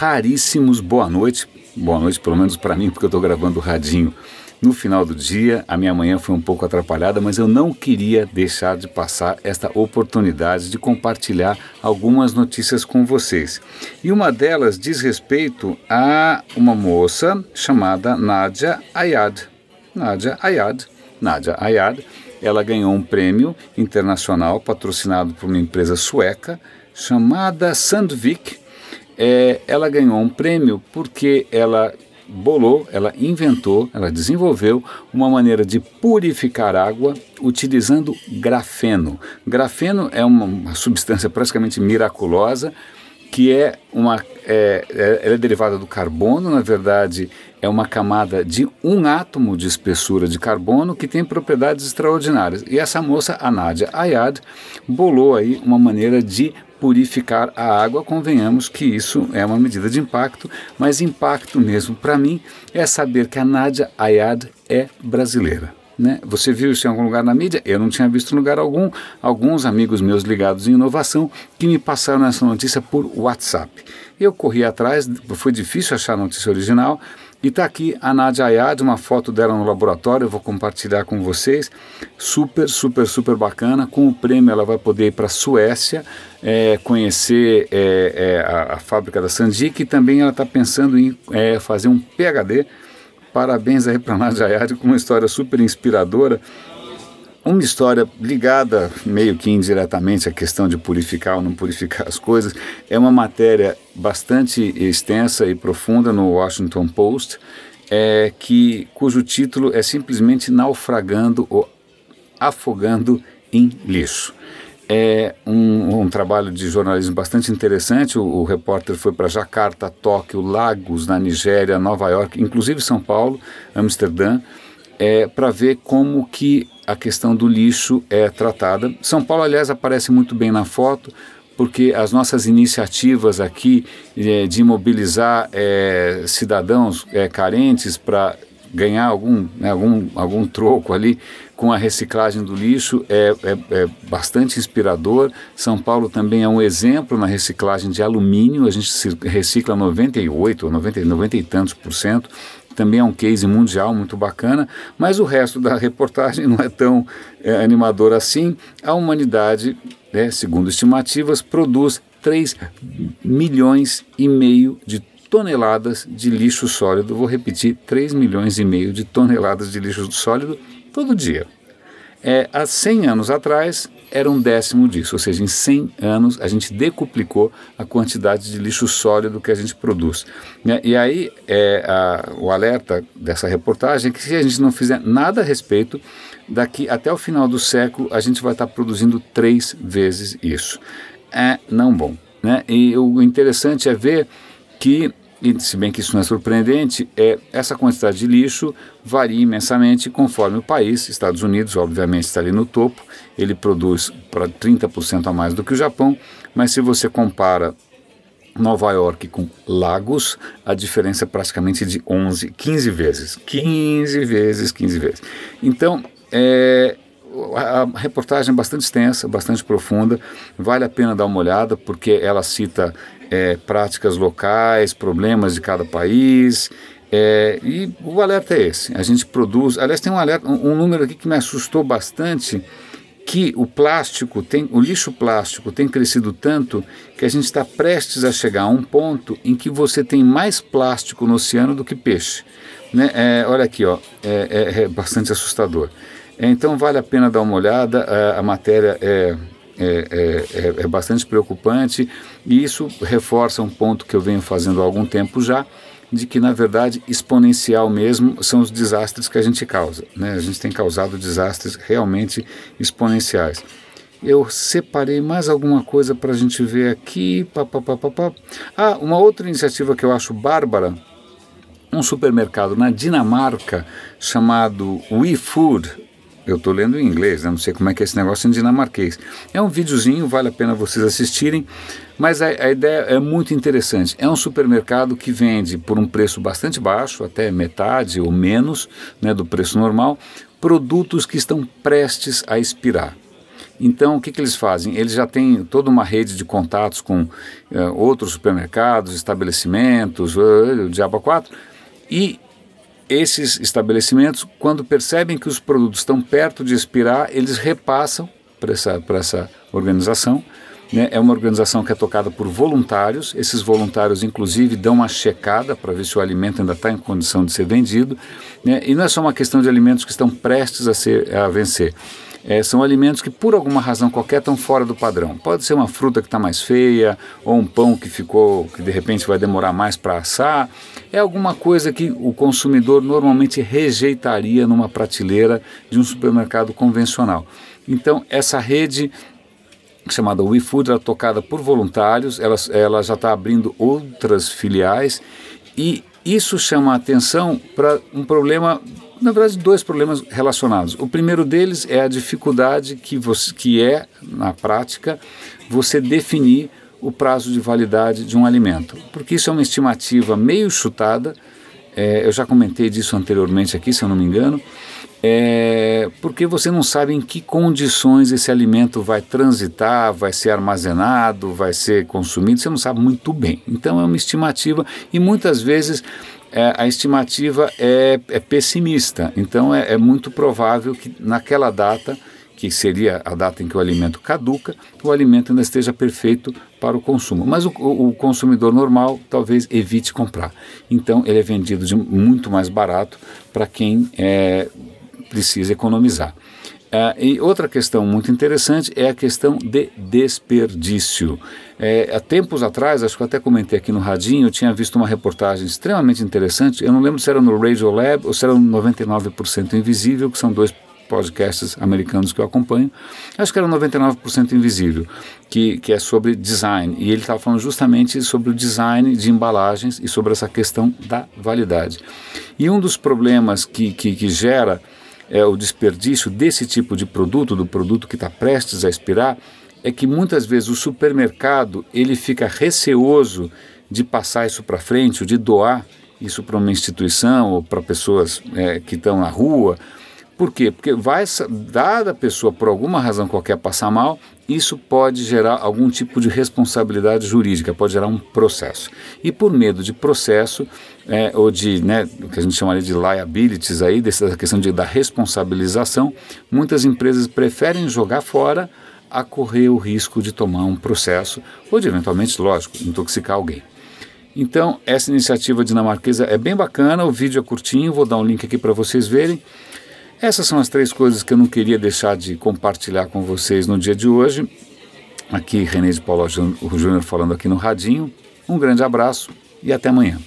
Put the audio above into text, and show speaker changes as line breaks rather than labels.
raríssimos boa noite. Boa noite, pelo menos para mim, porque eu estou gravando o radinho no final do dia. A minha manhã foi um pouco atrapalhada, mas eu não queria deixar de passar esta oportunidade de compartilhar algumas notícias com vocês. E uma delas diz respeito a uma moça chamada Nadia Ayad. Nadia Ayad. Nadia Ayad. Ela ganhou um prêmio internacional patrocinado por uma empresa sueca chamada Sandvik. É, ela ganhou um prêmio porque ela bolou, ela inventou, ela desenvolveu uma maneira de purificar água utilizando grafeno. Grafeno é uma, substância praticamente miraculosa que é uma é, é, é, derivada do carbono, na verdade é uma camada de um átomo de espessura de carbono que tem propriedades extraordinárias. E essa moça, a Nadia Ayad, bolou aí uma maneira de purificar a água, convenhamos que isso é uma medida de impacto, mas impacto mesmo para mim é saber que a Nadia Ayad é brasileira. Né? Você viu isso em algum lugar na mídia? Eu não tinha visto em lugar algum. Alguns amigos meus ligados em inovação que me passaram essa notícia por WhatsApp. Eu corri atrás, foi difícil achar a notícia original, e está aqui a Nadia Ayad, uma foto dela no laboratório, eu vou compartilhar com vocês. Super, super, super bacana. Com o prêmio ela vai poder ir para a Suécia, é, conhecer é, é, a, a, fábrica da Sandic e também ela está pensando em é, fazer um PhD. Parabéns aí para a Nadia Ayad com uma história super inspiradora uma história ligada meio que indiretamente à questão de purificar ou não purificar as coisas. É uma matéria bastante extensa e profunda no Washington Post, é, que, cujo título é simplesmente Naufragando ou Afogando em Lixo. É um, um, trabalho de jornalismo bastante interessante. O, o repórter foi para Jacarta, Tóquio, Lagos, na Nigéria, Nova York, inclusive São Paulo, Amsterdã, é, para ver como que a questão do lixo é tratada. São Paulo, aliás, aparece muito bem na foto, porque as nossas iniciativas aqui é, de mobilizar é, cidadãos é, carentes para ganhar algum, né, algum, algum troco ali com a reciclagem do lixo é, é, é, bastante inspirador. São Paulo também é um exemplo na reciclagem de alumínio, a gente recicla 98 ou 90, 90 e tantos por cento também é um case mundial muito bacana, mas o resto da reportagem não é tão é, animador assim. A humanidade, né, segundo estimativas, produz 3 milhões e meio de toneladas de lixo sólido. Vou repetir, 3 milhões e meio de toneladas de lixo sólido todo dia. É, há 100 anos atrás, era um décimo disso, ou seja, em 100 anos a gente decuplicou a quantidade de lixo sólido que a gente produz. Né? E aí é, a, o alerta dessa reportagem é que se a gente não fizer nada a respeito, daqui até o final do século a gente vai estar produzindo três vezes isso. É não bom. Né? E o interessante é ver que e se bem que isso não é surpreendente, é essa quantidade de lixo varia imensamente conforme o país. Estados Unidos, obviamente, está ali no topo, ele produz para 30% a mais do que o Japão, mas se você compara Nova York com Lagos, a diferença é praticamente de 11, 15 vezes. 15 vezes, 15 vezes. Então, é, a reportagem é bastante extensa, bastante profunda, vale a pena dar uma olhada, porque ela cita é, práticas locais, problemas de cada país. É, e o alerta é esse. A gente produz. Aliás, tem um alerta, um, um número aqui que me assustou bastante que o plástico tem, o lixo plástico tem crescido tanto que a gente está prestes a chegar a um ponto em que você tem mais plástico no oceano do que peixe. Né? É, olha aqui, ó, é, é, é bastante assustador. É, então vale a pena dar uma olhada. A, a matéria é é, é, é, é, bastante preocupante e isso reforça um ponto que eu venho fazendo há algum tempo já, de que na verdade exponencial mesmo são os desastres que a gente causa. Né? A gente tem causado desastres realmente exponenciais. Eu separei mais alguma coisa para a gente ver aqui. Pá, pá, pá, pá, pá. Ah, uma outra iniciativa que eu acho bárbara um supermercado na Dinamarca chamado WeFood, eu estou lendo em inglês, né? não sei como é que é esse negócio em dinamarquês. É um videozinho, vale a pena vocês assistirem, mas a, a, ideia é muito interessante. É um supermercado que vende por um preço bastante baixo, até metade ou menos né, do preço normal, produtos que estão prestes a expirar. Então, o que, que eles fazem? Eles já têm toda uma rede de contatos com uh, outros supermercados, estabelecimentos, uh, o Diabo 4, e esses estabelecimentos, quando percebem que os produtos estão perto de expirar, eles repassam para essa, essa organização. Né? É uma organização que é tocada por voluntários. Esses voluntários, inclusive, dão uma checada para ver se o alimento ainda está em condição de ser vendido. Né? E não é só uma questão de alimentos que estão prestes a, ser, a vencer. É, são alimentos que por alguma razão qualquer estão fora do padrão. Pode ser uma fruta que está mais feia, ou um pão que ficou, que de repente vai demorar mais para assar. É alguma coisa que o consumidor normalmente rejeitaria numa prateleira de um supermercado convencional. Então, essa rede chamada WeFood, ela é tocada por voluntários, ela, ela já está abrindo outras filiais e isso chama a atenção para um problema na verdade, dois problemas relacionados. O primeiro deles é a dificuldade que, você, que é, na prática, você definir o prazo de validade de um alimento, porque isso é uma estimativa meio chutada. É, eu já comentei disso anteriormente aqui, se eu não me engano. É, porque você não sabe em que condições esse alimento vai transitar, vai ser armazenado, vai ser consumido, você não sabe muito bem. Então é uma estimativa e muitas vezes é, a estimativa é, é pessimista. Então é, é, muito provável que naquela data, que seria a data em que o alimento caduca, o alimento ainda esteja perfeito para o consumo. Mas o, o consumidor normal talvez evite comprar. Então ele é vendido de muito mais barato para quem é, precisa economizar. Uh, e outra questão muito interessante é a questão de desperdício. É, há tempos atrás, acho que eu até comentei aqui no Radinho, eu tinha visto uma reportagem extremamente interessante. Eu não lembro se era no Radio Lab ou se era no 99% Invisível, que são dois podcasts americanos que eu acompanho. Acho que era 99% Invisível, que, que é sobre design. E ele estava falando justamente sobre o design de embalagens e sobre essa questão da validade. E um dos problemas que, que, que gera é, o desperdício desse tipo de produto, do produto que está prestes a expirar, é que muitas vezes o supermercado ele fica receoso de passar isso para frente, ou de doar isso para uma instituição ou para pessoas é, que estão na rua. Por quê? Porque vai, dada a pessoa por alguma razão qualquer passar mal, isso pode gerar algum tipo de responsabilidade jurídica, pode gerar um processo. E por medo de processo, é, ou de, né, o que a gente chamaria de liabilities aí, dessa questão de, da responsabilização, muitas empresas preferem jogar fora a correr o risco de tomar um processo, ou de eventualmente, lógico, intoxicar alguém. Então, essa iniciativa dinamarquesa é bem bacana, o vídeo é curtinho, vou dar um link aqui para vocês verem. Essas são as três coisas que eu não queria deixar de compartilhar com vocês no dia de hoje. Aqui, René de Paulo Júnior falando aqui no Radinho. Um grande abraço e até amanhã.